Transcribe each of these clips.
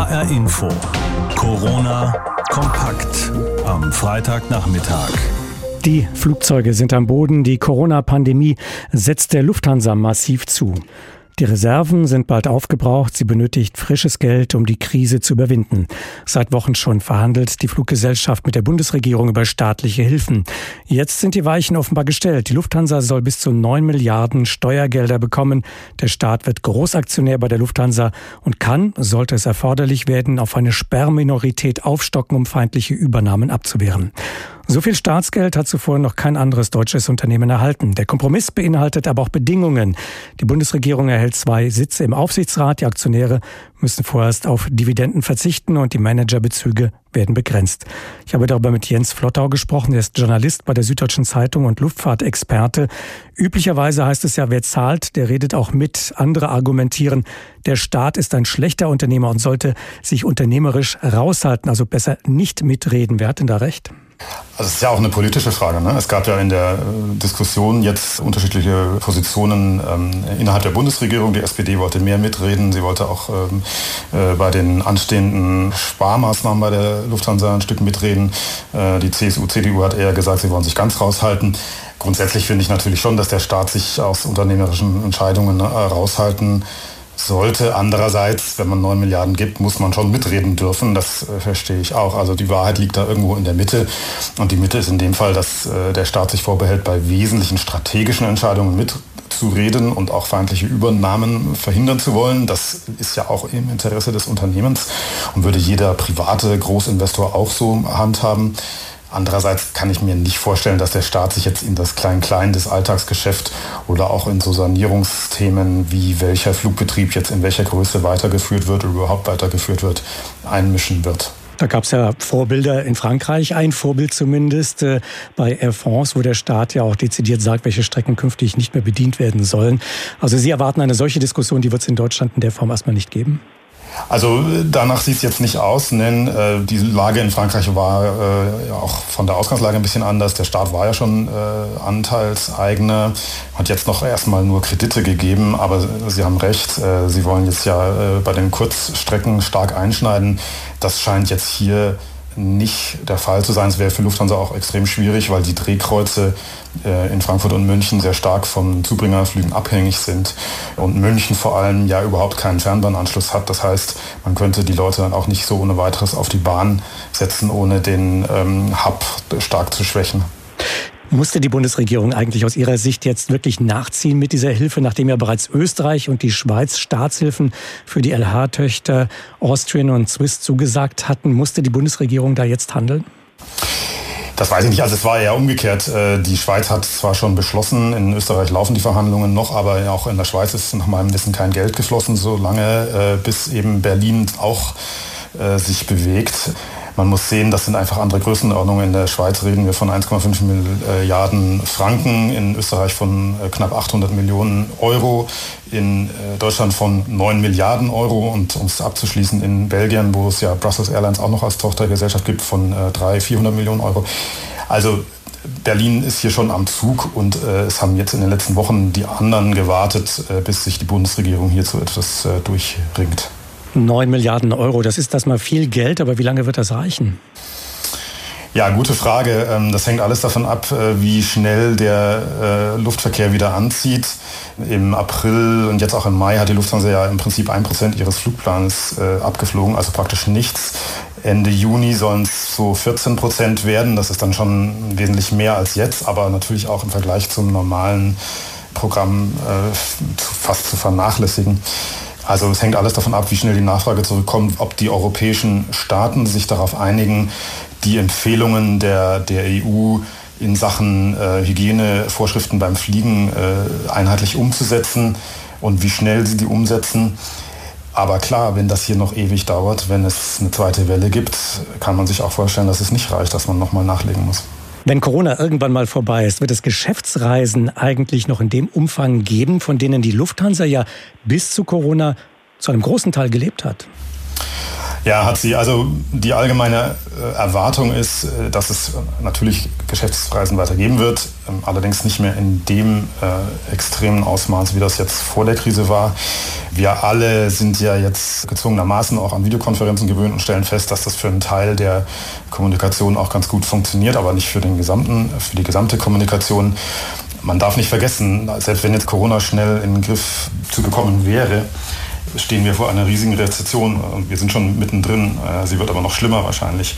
HR Info. Corona kompakt am Freitagnachmittag. Die Flugzeuge sind am Boden. Die Corona-Pandemie setzt der Lufthansa massiv zu. Die Reserven sind bald aufgebraucht. Sie benötigt frisches Geld, um die Krise zu überwinden. Seit Wochen schon verhandelt die Fluggesellschaft mit der Bundesregierung über staatliche Hilfen. Jetzt sind die Weichen offenbar gestellt. Die Lufthansa soll bis zu neun Milliarden Steuergelder bekommen. Der Staat wird Großaktionär bei der Lufthansa und kann, sollte es erforderlich werden, auf eine Sperrminorität aufstocken, um feindliche Übernahmen abzuwehren. So viel Staatsgeld hat zuvor noch kein anderes deutsches Unternehmen erhalten. Der Kompromiss beinhaltet aber auch Bedingungen. Die Bundesregierung erhält zwei Sitze im Aufsichtsrat. Die Aktionäre müssen vorerst auf Dividenden verzichten und die Managerbezüge werden begrenzt. Ich habe darüber mit Jens Flottau gesprochen. Er ist Journalist bei der Süddeutschen Zeitung und Luftfahrtexperte. Üblicherweise heißt es ja, wer zahlt, der redet auch mit. Andere argumentieren, der Staat ist ein schlechter Unternehmer und sollte sich unternehmerisch raushalten, also besser nicht mitreden. Wer hat denn da recht? Also es ist ja auch eine politische Frage. Ne? Es gab ja in der äh, Diskussion jetzt unterschiedliche Positionen ähm, innerhalb der Bundesregierung. Die SPD wollte mehr mitreden. Sie wollte auch ähm, äh, bei den anstehenden Sparmaßnahmen bei der Lufthansa ein Stück mitreden. Äh, die CSU, CDU hat eher gesagt, sie wollen sich ganz raushalten. Grundsätzlich finde ich natürlich schon, dass der Staat sich aus unternehmerischen Entscheidungen äh, raushalten sollte. Andererseits, wenn man 9 Milliarden gibt, muss man schon mitreden dürfen. Das äh, verstehe ich auch. Also die Wahrheit liegt da irgendwo in der Mitte. Und die Mitte ist in dem Fall, dass äh, der Staat sich vorbehält, bei wesentlichen strategischen Entscheidungen mitzureden und auch feindliche Übernahmen verhindern zu wollen. Das ist ja auch im Interesse des Unternehmens und würde jeder private Großinvestor auch so handhaben. Andererseits kann ich mir nicht vorstellen, dass der Staat sich jetzt in das Klein-Klein des Alltagsgeschäft oder auch in so Sanierungsthemen wie welcher Flugbetrieb jetzt in welcher Größe weitergeführt wird oder überhaupt weitergeführt wird, einmischen wird. Da gab es ja Vorbilder in Frankreich, ein Vorbild zumindest äh, bei Air France, wo der Staat ja auch dezidiert sagt, welche Strecken künftig nicht mehr bedient werden sollen. Also Sie erwarten eine solche Diskussion, die wird es in Deutschland in der Form erstmal nicht geben? Also danach sieht es jetzt nicht aus, denn äh, die Lage in Frankreich war äh, auch von der Ausgangslage ein bisschen anders. Der Staat war ja schon äh, Anteilseigner, hat jetzt noch erstmal nur Kredite gegeben, aber Sie haben recht, äh, Sie wollen jetzt ja äh, bei den Kurzstrecken stark einschneiden. Das scheint jetzt hier nicht der Fall zu sein. Es wäre für Lufthansa auch extrem schwierig, weil die Drehkreuze äh, in Frankfurt und München sehr stark von Zubringerflügen abhängig sind und München vor allem ja überhaupt keinen Fernbahnanschluss hat. Das heißt, man könnte die Leute dann auch nicht so ohne weiteres auf die Bahn setzen, ohne den ähm, Hub stark zu schwächen. Musste die Bundesregierung eigentlich aus Ihrer Sicht jetzt wirklich nachziehen mit dieser Hilfe, nachdem ja bereits Österreich und die Schweiz Staatshilfen für die LH-Töchter Austrian und Swiss zugesagt hatten? Musste die Bundesregierung da jetzt handeln? Das weiß ich nicht. Also es war eher umgekehrt. Äh, die Schweiz hat zwar schon beschlossen, in Österreich laufen die Verhandlungen noch, aber auch in der Schweiz ist nach meinem Wissen kein Geld geflossen, solange äh, bis eben Berlin auch äh, sich bewegt. Man muss sehen, das sind einfach andere Größenordnungen. In der Schweiz reden wir von 1,5 Milliarden Franken, in Österreich von äh, knapp 800 Millionen Euro, in äh, Deutschland von 9 Milliarden Euro und um es abzuschließen in Belgien, wo es ja Brussels Airlines auch noch als Tochtergesellschaft gibt, von 300, äh, 400 Millionen Euro. Also Berlin ist hier schon am Zug und äh, es haben jetzt in den letzten Wochen die anderen gewartet, äh, bis sich die Bundesregierung hierzu etwas äh, durchringt. 9 Milliarden Euro, das ist das mal viel Geld, aber wie lange wird das reichen? Ja, gute Frage. Ähm, das hängt alles davon ab, äh, wie schnell der äh, Luftverkehr wieder anzieht. Im April und jetzt auch im Mai hat die Lufthansa ja im Prinzip ein Prozent ihres Flugplans äh, abgeflogen, also praktisch nichts. Ende Juni sollen es so 14 Prozent werden. Das ist dann schon wesentlich mehr als jetzt, aber natürlich auch im Vergleich zum normalen Programm fast zu vernachlässigen. Also es hängt alles davon ab, wie schnell die Nachfrage zurückkommt, ob die europäischen Staaten sich darauf einigen, die Empfehlungen der, der EU in Sachen äh, Hygienevorschriften beim Fliegen äh, einheitlich umzusetzen und wie schnell sie die umsetzen. Aber klar, wenn das hier noch ewig dauert, wenn es eine zweite Welle gibt, kann man sich auch vorstellen, dass es nicht reicht, dass man nochmal nachlegen muss. Wenn Corona irgendwann mal vorbei ist, wird es Geschäftsreisen eigentlich noch in dem Umfang geben, von denen die Lufthansa ja bis zu Corona zu einem großen Teil gelebt hat? Ja, hat sie. Also die allgemeine äh, Erwartung ist, äh, dass es natürlich Geschäftsreisen weitergeben wird, ähm, allerdings nicht mehr in dem äh, extremen Ausmaß, wie das jetzt vor der Krise war. Wir alle sind ja jetzt gezwungenermaßen auch an Videokonferenzen gewöhnt und stellen fest, dass das für einen Teil der Kommunikation auch ganz gut funktioniert, aber nicht für den gesamten, für die gesamte Kommunikation. Man darf nicht vergessen, selbst wenn jetzt Corona schnell in den Griff zu bekommen wäre, stehen wir vor einer riesigen Rezession. Wir sind schon mittendrin. Äh, sie wird aber noch schlimmer wahrscheinlich.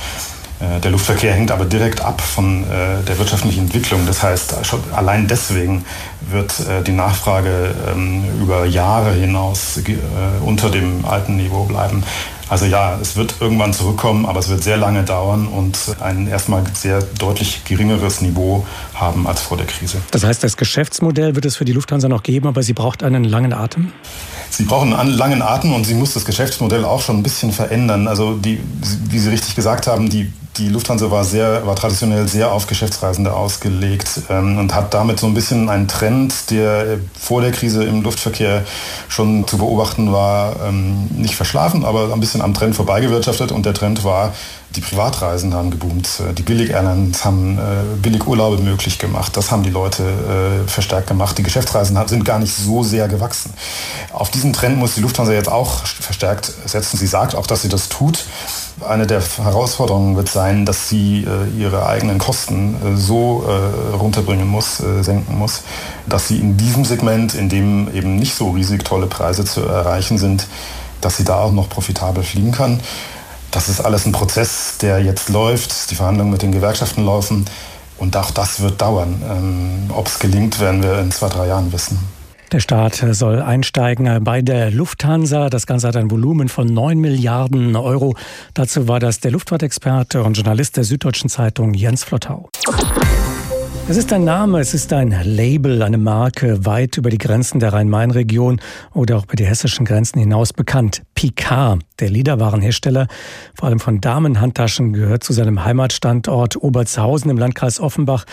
Äh, der Luftverkehr hängt aber direkt ab von äh, der wirtschaftlichen Entwicklung. Das heißt, allein deswegen wird die Nachfrage ähm, über Jahre hinaus unter dem alten Niveau bleiben. Also ja, es wird irgendwann zurückkommen, aber es wird sehr lange dauern und ein erstmal sehr deutlich geringeres Niveau haben als vor der Krise. Das heißt, das Geschäftsmodell wird es für die Lufthansa noch geben, aber sie braucht einen langen Atem? Sie brauchen einen langen Atem und sie muss das Geschäftsmodell auch schon ein bisschen verändern. Also die, wie Sie richtig gesagt haben, die, die Lufthansa war, sehr, war traditionell sehr auf Geschäftsreisende ausgelegt ähm, und hat damit so ein bisschen einen Trend, der vor der Krise im Luftverkehr schon zu beobachten war, ähm, nicht verschlafen, aber ein bisschen am Trend vorbeigewirtschaftet. Und der Trend war, die Privatreisen haben geboomt. Äh, die Billig-Airlines haben äh, Billig-Urlaube möglich gemacht. Das haben die Leute äh, verstärkt gemacht. Die Geschäftsreisen sind gar nicht so sehr gewachsen. Auf diesen Trend muss die Lufthansa jetzt auch verstärkt setzen. Sie sagt auch, dass sie das tut. Eine der Herausforderungen wird sein, dass sie äh, ihre eigenen Kosten äh, so äh, runterbringen muss, senken muss, dass sie in diesem Segment, in dem eben nicht so riesig tolle Preise zu erreichen sind, dass sie da auch noch profitabel fliegen kann. Das ist alles ein Prozess, der jetzt läuft. Die Verhandlungen mit den Gewerkschaften laufen. Und auch das wird dauern. Ähm, Ob es gelingt, werden wir in zwei, drei Jahren wissen. Der Staat soll einsteigen bei der Lufthansa. Das Ganze hat ein Volumen von 9 Milliarden Euro. Dazu war das der Luftfahrtexperte und Journalist der Süddeutschen Zeitung Jens Flottau. Es ist ein Name, es ist ein Label, eine Marke weit über die Grenzen der Rhein-Main-Region oder auch über die hessischen Grenzen hinaus bekannt. Picard, der Lederwarenhersteller, vor allem von Damenhandtaschen, gehört zu seinem Heimatstandort Obertshausen im Landkreis Offenbach.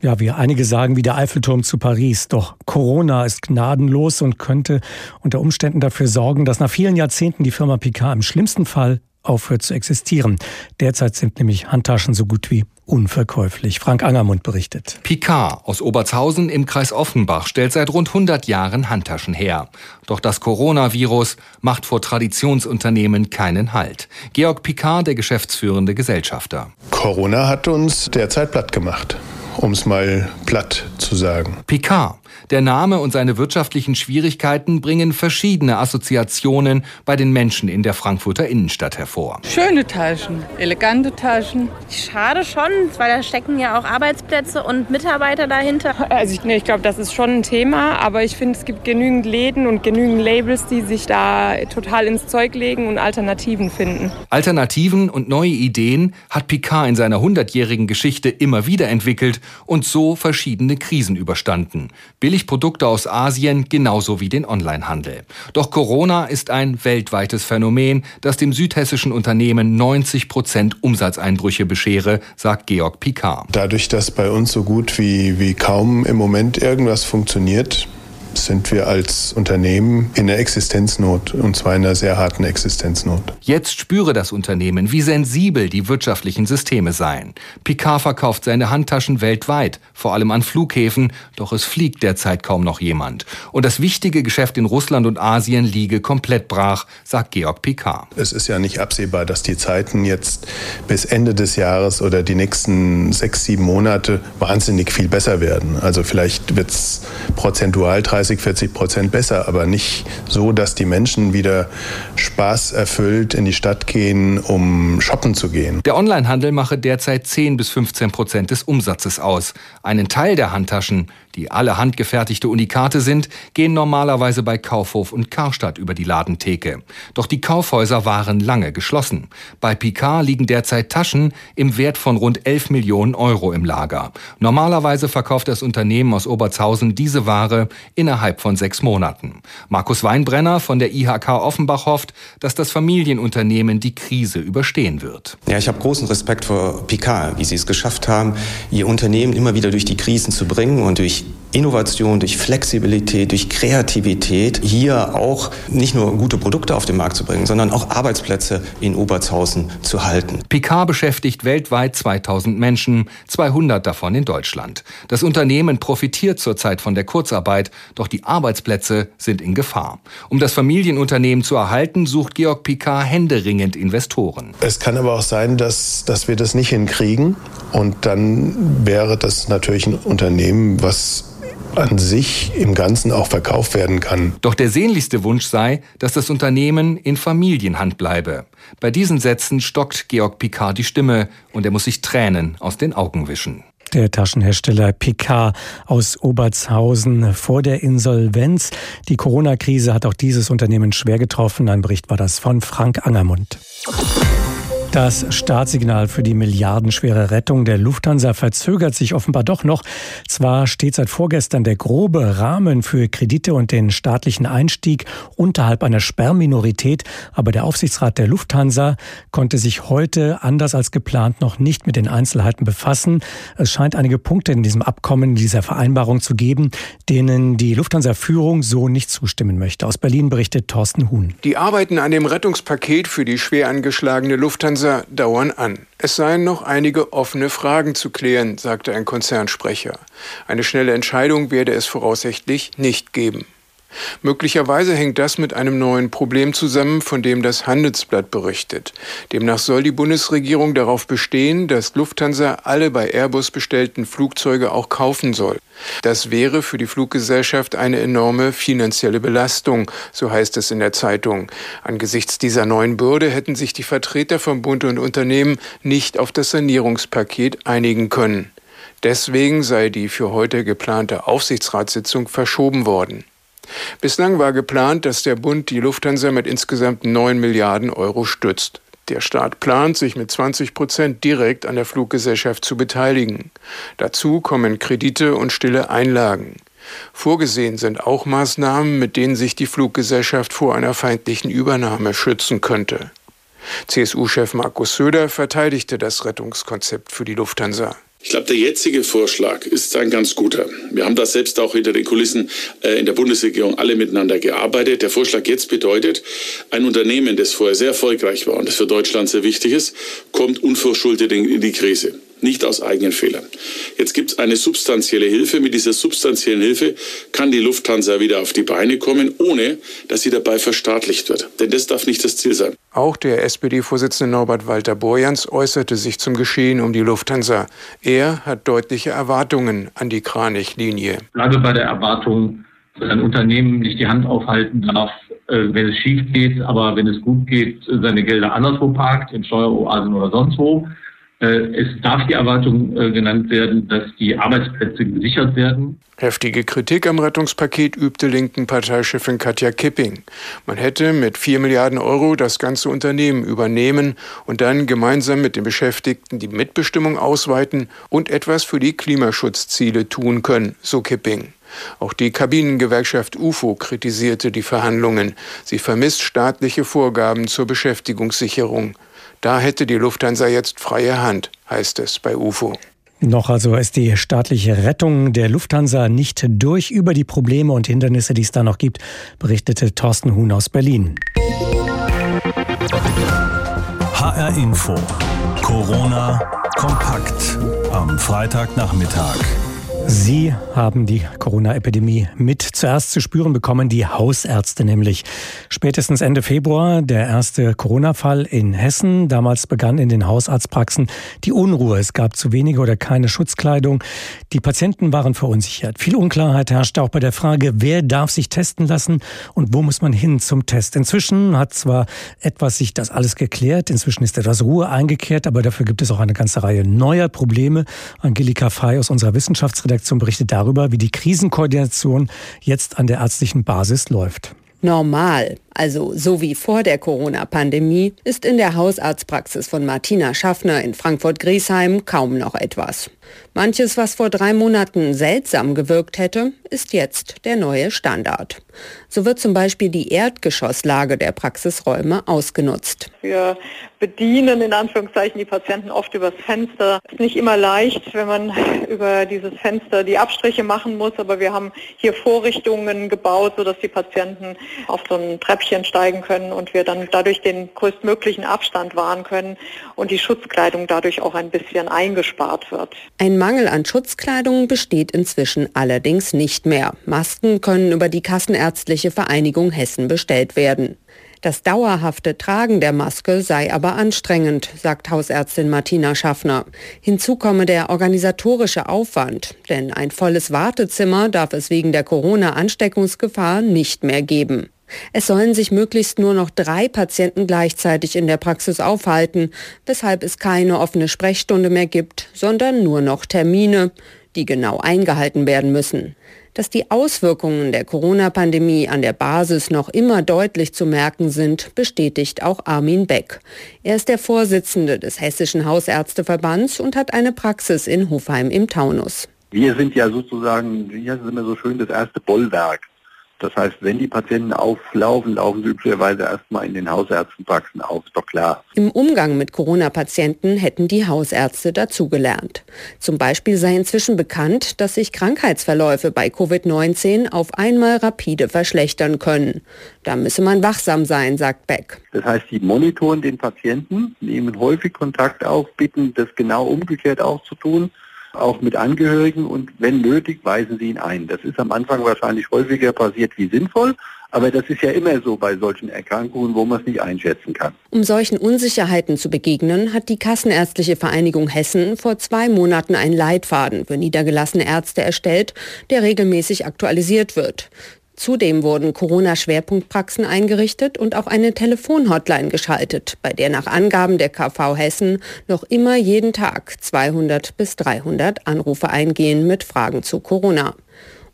Ja, wie einige sagen, wie der Eiffelturm zu Paris. Doch Corona ist gnadenlos und könnte unter Umständen dafür sorgen, dass nach vielen Jahrzehnten die Firma Picard im schlimmsten Fall aufhört zu existieren. Derzeit sind nämlich Handtaschen so gut wie unverkäuflich. Frank Angermund berichtet. Picard aus Obertshausen im Kreis Offenbach stellt seit rund 100 Jahren Handtaschen her. Doch das Coronavirus macht vor Traditionsunternehmen keinen Halt. Georg Picard, der geschäftsführende Gesellschafter. Corona hat uns derzeit platt gemacht um es mal platt zu sagen. Picard. Der Name und seine wirtschaftlichen Schwierigkeiten bringen verschiedene Assoziationen bei den Menschen in der Frankfurter Innenstadt hervor. Schöne Taschen, elegante Taschen. Schade schon, weil da stecken ja auch Arbeitsplätze und Mitarbeiter dahinter. Also ich, nee, ich glaube, das ist schon ein Thema, aber ich finde, es gibt genügend Läden und genügend Labels, die sich da total ins Zeug legen und Alternativen finden. Alternativen und neue Ideen hat Picard in seiner hundertjährigen Geschichte immer wieder entwickelt und so verschiedene Krisen überstanden. Billigprodukte aus Asien genauso wie den Onlinehandel. Doch Corona ist ein weltweites Phänomen, das dem südhessischen Unternehmen 90 Prozent Umsatzeinbrüche beschere, sagt Georg Picard. Dadurch, dass bei uns so gut wie, wie kaum im Moment irgendwas funktioniert, sind wir als Unternehmen in der Existenznot und zwar in einer sehr harten Existenznot. Jetzt spüre das Unternehmen, wie sensibel die wirtschaftlichen Systeme seien. Picard verkauft seine Handtaschen weltweit, vor allem an Flughäfen, doch es fliegt derzeit kaum noch jemand. Und das wichtige Geschäft in Russland und Asien liege komplett brach, sagt Georg Picard. Es ist ja nicht absehbar, dass die Zeiten jetzt bis Ende des Jahres oder die nächsten sechs, sieben Monate wahnsinnig viel besser werden. Also vielleicht wird es prozentual 30 30, 40 Prozent besser, aber nicht so, dass die Menschen wieder Spaß erfüllt in die Stadt gehen, um shoppen zu gehen. Der Onlinehandel mache derzeit 10 bis 15 Prozent des Umsatzes aus. Einen Teil der Handtaschen, die alle handgefertigte Unikate sind, gehen normalerweise bei Kaufhof und Karstadt über die Ladentheke. Doch die Kaufhäuser waren lange geschlossen. Bei Picard liegen derzeit Taschen im Wert von rund 11 Millionen Euro im Lager. Normalerweise verkauft das Unternehmen aus Obertshausen diese Ware innerhalb von sechs Monaten. Markus Weinbrenner von der IHK Offenbach hofft, dass das Familienunternehmen die Krise überstehen wird. Ja, ich habe großen Respekt vor Picard, wie sie es geschafft haben, ihr Unternehmen immer wieder durch die Krisen zu bringen und durch Innovation, durch Flexibilität, durch Kreativität hier auch nicht nur gute Produkte auf den Markt zu bringen, sondern auch Arbeitsplätze in Obertshausen zu halten. Picard beschäftigt weltweit 2000 Menschen, 200 davon in Deutschland. Das Unternehmen profitiert zurzeit von der Kurzarbeit, doch die Arbeitsplätze sind in Gefahr. Um das Familienunternehmen zu erhalten, sucht Georg Picard händeringend Investoren. Es kann aber auch sein, dass, dass wir das nicht hinkriegen und dann wäre das natürlich ein Unternehmen, was an sich im Ganzen auch verkauft werden kann. Doch der sehnlichste Wunsch sei, dass das Unternehmen in Familienhand bleibe. Bei diesen Sätzen stockt Georg Picard die Stimme und er muss sich Tränen aus den Augen wischen. Der Taschenhersteller Picard aus Obertshausen vor der Insolvenz. Die Corona-Krise hat auch dieses Unternehmen schwer getroffen. Ein Bericht war das von Frank Angermund. Das Startsignal für die milliardenschwere Rettung der Lufthansa verzögert sich offenbar doch noch. Zwar steht seit vorgestern der grobe Rahmen für Kredite und den staatlichen Einstieg unterhalb einer Sperrminorität, aber der Aufsichtsrat der Lufthansa konnte sich heute anders als geplant noch nicht mit den Einzelheiten befassen. Es scheint einige Punkte in diesem Abkommen, in dieser Vereinbarung zu geben, denen die Lufthansa-Führung so nicht zustimmen möchte. Aus Berlin berichtet Thorsten Huhn. Die Arbeiten an dem Rettungspaket für die schwer angeschlagene Lufthansa Lufthansa dauern an. Es seien noch einige offene Fragen zu klären, sagte ein Konzernsprecher. Eine schnelle Entscheidung werde es voraussichtlich nicht geben. Möglicherweise hängt das mit einem neuen Problem zusammen, von dem das Handelsblatt berichtet. Demnach soll die Bundesregierung darauf bestehen, dass Lufthansa alle bei Airbus bestellten Flugzeuge auch kaufen soll. Das wäre für die Fluggesellschaft eine enorme finanzielle Belastung, so heißt es in der Zeitung. Angesichts dieser neuen Bürde hätten sich die Vertreter von Bund und Unternehmen nicht auf das Sanierungspaket einigen können. Deswegen sei die für heute geplante Aufsichtsratssitzung verschoben worden. Bislang war geplant, dass der Bund die Lufthansa mit insgesamt 9 Milliarden Euro stützt. Der Staat plant, sich mit 20 Prozent direkt an der Fluggesellschaft zu beteiligen. Dazu kommen Kredite und stille Einlagen. Vorgesehen sind auch Maßnahmen, mit denen sich die Fluggesellschaft vor einer feindlichen Übernahme schützen könnte. CSU-Chef Markus Söder verteidigte das Rettungskonzept für die Lufthansa. Ich glaube, der jetzige Vorschlag ist ein ganz guter. Wir haben da selbst auch hinter den Kulissen äh, in der Bundesregierung alle miteinander gearbeitet. Der Vorschlag jetzt bedeutet, ein Unternehmen, das vorher sehr erfolgreich war und das für Deutschland sehr wichtig ist, kommt unverschuldet in die Krise nicht aus eigenen Fehlern. Jetzt gibt es eine substanzielle Hilfe. Mit dieser substanziellen Hilfe kann die Lufthansa wieder auf die Beine kommen, ohne dass sie dabei verstaatlicht wird. Denn das darf nicht das Ziel sein. Auch der SPD-Vorsitzende Norbert Walter Borjans äußerte sich zum Geschehen um die Lufthansa. Er hat deutliche Erwartungen an die Kranich-Linie. Ich bleibe bei der Erwartung, dass ein Unternehmen nicht die Hand aufhalten darf, äh, wenn es schief geht, aber wenn es gut geht, seine Gelder anderswo parkt, in Steueroasen oder sonst wo. Äh, es darf die Erwartung äh, genannt werden, dass die Arbeitsplätze gesichert werden. Heftige Kritik am Rettungspaket übte linken Parteichefin Katja Kipping. Man hätte mit 4 Milliarden Euro das ganze Unternehmen übernehmen und dann gemeinsam mit den Beschäftigten die Mitbestimmung ausweiten und etwas für die Klimaschutzziele tun können, so Kipping. Auch die Kabinengewerkschaft UFO kritisierte die Verhandlungen. Sie vermisst staatliche Vorgaben zur Beschäftigungssicherung. Da hätte die Lufthansa jetzt freie Hand, heißt es bei UFO. Noch also ist die staatliche Rettung der Lufthansa nicht durch über die Probleme und Hindernisse, die es da noch gibt, berichtete Thorsten Huhn aus Berlin. HR Info. Corona kompakt am Freitagnachmittag. Sie haben die Corona-Epidemie mit zuerst zu spüren bekommen, die Hausärzte nämlich. Spätestens Ende Februar der erste Corona-Fall in Hessen. Damals begann in den Hausarztpraxen die Unruhe. Es gab zu wenige oder keine Schutzkleidung. Die Patienten waren verunsichert. Viel Unklarheit herrschte auch bei der Frage, wer darf sich testen lassen und wo muss man hin zum Test. Inzwischen hat zwar etwas sich das alles geklärt, inzwischen ist etwas Ruhe eingekehrt, aber dafür gibt es auch eine ganze Reihe neuer Probleme. Angelika Fey aus unserer Wissenschaftsredaktion Redaktion berichtet darüber, wie die Krisenkoordination jetzt an der ärztlichen Basis läuft. Normal, also so wie vor der Corona-Pandemie, ist in der Hausarztpraxis von Martina Schaffner in Frankfurt-Griesheim kaum noch etwas. Manches, was vor drei Monaten seltsam gewirkt hätte, ist jetzt der neue Standard. So wird zum Beispiel die Erdgeschosslage der Praxisräume ausgenutzt. Wir bedienen in Anführungszeichen die Patienten oft übers Fenster. Ist nicht immer leicht, wenn man über dieses Fenster die Abstriche machen muss, aber wir haben hier Vorrichtungen gebaut, sodass die Patienten auf so ein Treppchen steigen können und wir dann dadurch den größtmöglichen Abstand wahren können und die Schutzkleidung dadurch auch ein bisschen eingespart wird. Ein Mangel an Schutzkleidung besteht inzwischen allerdings nicht mehr. Masken können über die Kassenärztliche Vereinigung Hessen bestellt werden. Das dauerhafte Tragen der Maske sei aber anstrengend, sagt Hausärztin Martina Schaffner. Hinzu komme der organisatorische Aufwand, denn ein volles Wartezimmer darf es wegen der Corona-Ansteckungsgefahr nicht mehr geben. Es sollen sich möglichst nur noch drei Patienten gleichzeitig in der Praxis aufhalten, weshalb es keine offene Sprechstunde mehr gibt, sondern nur noch Termine, die genau eingehalten werden müssen. Dass die Auswirkungen der Corona-Pandemie an der Basis noch immer deutlich zu merken sind, bestätigt auch Armin Beck. Er ist der Vorsitzende des Hessischen Hausärzteverbands und hat eine Praxis in Hofheim im Taunus. Wir sind ja sozusagen, hier sind wir so schön, das erste Bollwerk das heißt, wenn die Patienten auflaufen, laufen sie üblicherweise erstmal in den Hausärztenpraxen auf, ist doch klar. Im Umgang mit Corona-Patienten hätten die Hausärzte dazugelernt. Zum Beispiel sei inzwischen bekannt, dass sich Krankheitsverläufe bei Covid-19 auf einmal rapide verschlechtern können. Da müsse man wachsam sein, sagt Beck. Das heißt, die monitoren den Patienten, nehmen häufig Kontakt auf, bitten das genau umgekehrt auch zu tun auch mit Angehörigen und wenn nötig, weisen sie ihn ein. Das ist am Anfang wahrscheinlich häufiger passiert wie sinnvoll, aber das ist ja immer so bei solchen Erkrankungen, wo man es nicht einschätzen kann. Um solchen Unsicherheiten zu begegnen, hat die Kassenärztliche Vereinigung Hessen vor zwei Monaten einen Leitfaden für niedergelassene Ärzte erstellt, der regelmäßig aktualisiert wird. Zudem wurden Corona-Schwerpunktpraxen eingerichtet und auch eine Telefonhotline geschaltet, bei der nach Angaben der KV Hessen noch immer jeden Tag 200 bis 300 Anrufe eingehen mit Fragen zu Corona.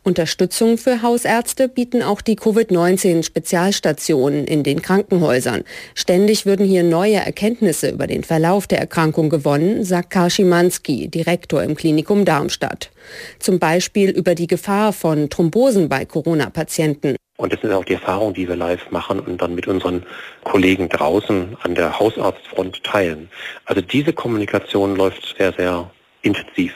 Unterstützung für Hausärzte bieten auch die Covid-19-Spezialstationen in den Krankenhäusern. Ständig würden hier neue Erkenntnisse über den Verlauf der Erkrankung gewonnen, sagt Karl Schimanski, Direktor im Klinikum Darmstadt. Zum Beispiel über die Gefahr von Thrombosen bei Corona-Patienten. Und das ist auch die Erfahrung, die wir live machen und dann mit unseren Kollegen draußen an der Hausarztfront teilen. Also diese Kommunikation läuft sehr, sehr intensiv.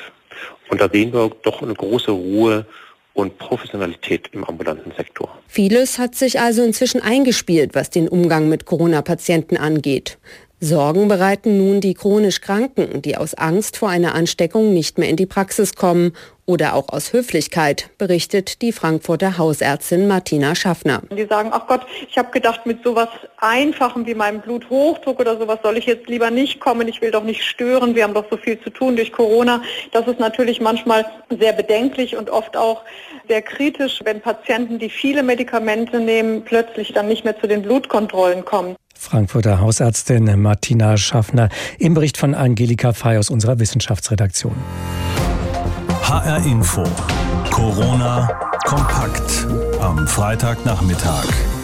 Und da sehen wir doch eine große Ruhe und Professionalität im ambulanten Sektor. Vieles hat sich also inzwischen eingespielt, was den Umgang mit Corona-Patienten angeht. Sorgen bereiten nun die chronisch Kranken, die aus Angst vor einer Ansteckung nicht mehr in die Praxis kommen oder auch aus Höflichkeit, berichtet die Frankfurter Hausärztin Martina Schaffner. Die sagen, ach Gott, ich habe gedacht, mit sowas Einfachem wie meinem Bluthochdruck oder sowas soll ich jetzt lieber nicht kommen, ich will doch nicht stören, wir haben doch so viel zu tun durch Corona. Das ist natürlich manchmal sehr bedenklich und oft auch sehr kritisch, wenn Patienten, die viele Medikamente nehmen, plötzlich dann nicht mehr zu den Blutkontrollen kommen. Frankfurter Hausärztin Martina Schaffner im Bericht von Angelika Fey aus unserer Wissenschaftsredaktion. HR Info. Corona kompakt am Freitagnachmittag.